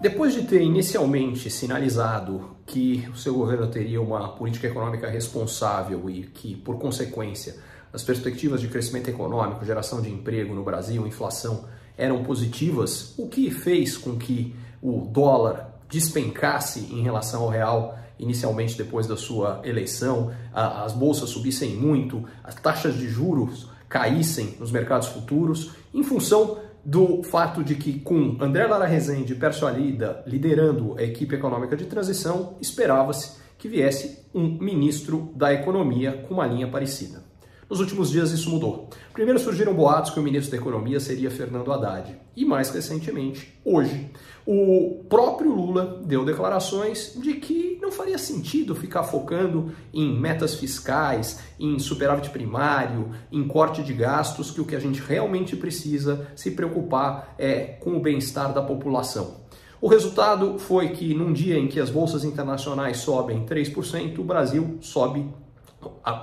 Depois de ter inicialmente sinalizado que o seu governo teria uma política econômica responsável e que, por consequência, as perspectivas de crescimento econômico, geração de emprego no Brasil, inflação eram positivas, o que fez com que o dólar despencasse em relação ao real inicialmente depois da sua eleição, as bolsas subissem muito, as taxas de juros caíssem nos mercados futuros, em função do fato de que, com André Lara Rezende e Pércio Alida liderando a equipe econômica de transição, esperava-se que viesse um ministro da Economia com uma linha parecida. Nos últimos dias isso mudou. Primeiro surgiram boatos que o ministro da Economia seria Fernando Haddad. E mais recentemente, hoje, o próprio Lula deu declarações de que não faria sentido ficar focando em metas fiscais, em superávit primário, em corte de gastos, que o que a gente realmente precisa se preocupar é com o bem-estar da população. O resultado foi que num dia em que as bolsas internacionais sobem 3%, o Brasil sobe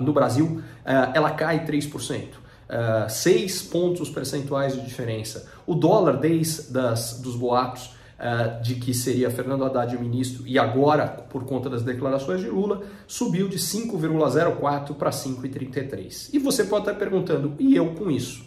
no Brasil, eh, ela cai 3%. Uh, 6 pontos percentuais de diferença. O dólar, desde das, dos boatos uh, de que seria Fernando Haddad o ministro, e agora, por conta das declarações de Lula, subiu de 5,04 para 5,33. E você pode estar perguntando, e eu com isso?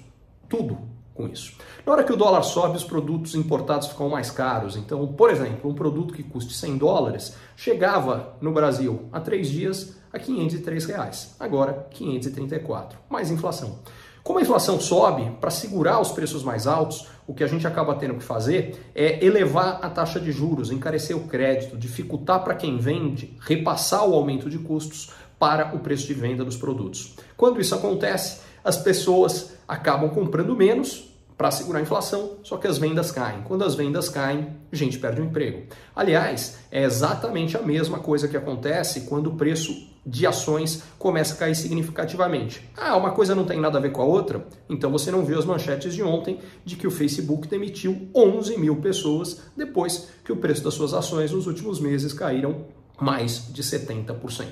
Tudo com isso. Na hora que o dólar sobe, os produtos importados ficam mais caros. Então, por exemplo, um produto que custe 100 dólares chegava no Brasil há três dias a 503 reais. Agora, 534. Mais inflação. Como a inflação sobe, para segurar os preços mais altos, o que a gente acaba tendo que fazer é elevar a taxa de juros, encarecer o crédito, dificultar para quem vende, repassar o aumento de custos para o preço de venda dos produtos. Quando isso acontece, as pessoas acabam comprando menos para segurar a inflação, só que as vendas caem. Quando as vendas caem, gente perde o emprego. Aliás, é exatamente a mesma coisa que acontece quando o preço de ações começa a cair significativamente. Ah, uma coisa não tem nada a ver com a outra? Então você não viu as manchetes de ontem de que o Facebook demitiu 11 mil pessoas depois que o preço das suas ações nos últimos meses caíram mais de 70%.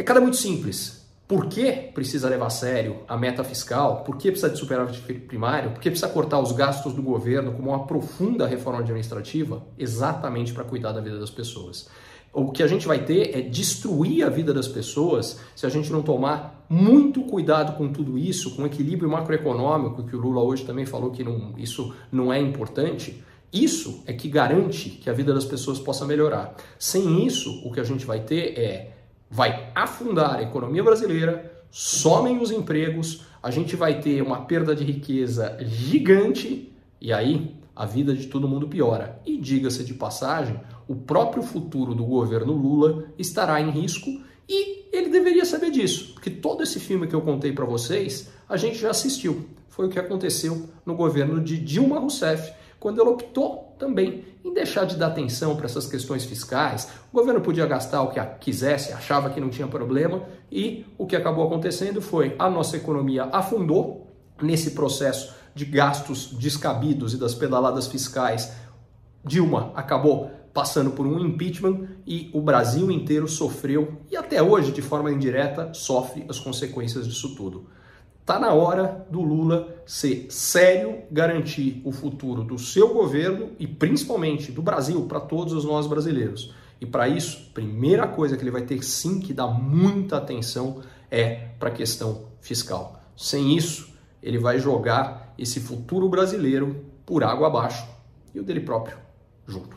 Recado é muito simples. Por que precisa levar a sério a meta fiscal? Por que precisa de superávit primário? Por que precisa cortar os gastos do governo como uma profunda reforma administrativa? Exatamente para cuidar da vida das pessoas. O que a gente vai ter é destruir a vida das pessoas se a gente não tomar muito cuidado com tudo isso, com o equilíbrio macroeconômico, que o Lula hoje também falou que não, isso não é importante. Isso é que garante que a vida das pessoas possa melhorar. Sem isso, o que a gente vai ter é vai afundar a economia brasileira, somem os empregos, a gente vai ter uma perda de riqueza gigante e aí a vida de todo mundo piora. E diga-se de passagem, o próprio futuro do governo Lula estará em risco e ele deveria saber disso, porque todo esse filme que eu contei para vocês, a gente já assistiu. Foi o que aconteceu no governo de Dilma Rousseff, quando ela optou também em deixar de dar atenção para essas questões fiscais. O governo podia gastar o que quisesse, achava que não tinha problema, e o que acabou acontecendo foi a nossa economia afundou nesse processo de gastos descabidos e das pedaladas fiscais. Dilma acabou passando por um impeachment e o Brasil inteiro sofreu e até hoje, de forma indireta, sofre as consequências disso tudo. Está na hora do Lula ser sério, garantir o futuro do seu governo e principalmente do Brasil para todos os nós brasileiros. E para isso, primeira coisa que ele vai ter sim que dar muita atenção é para a questão fiscal. Sem isso, ele vai jogar esse futuro brasileiro por água abaixo e o dele próprio junto.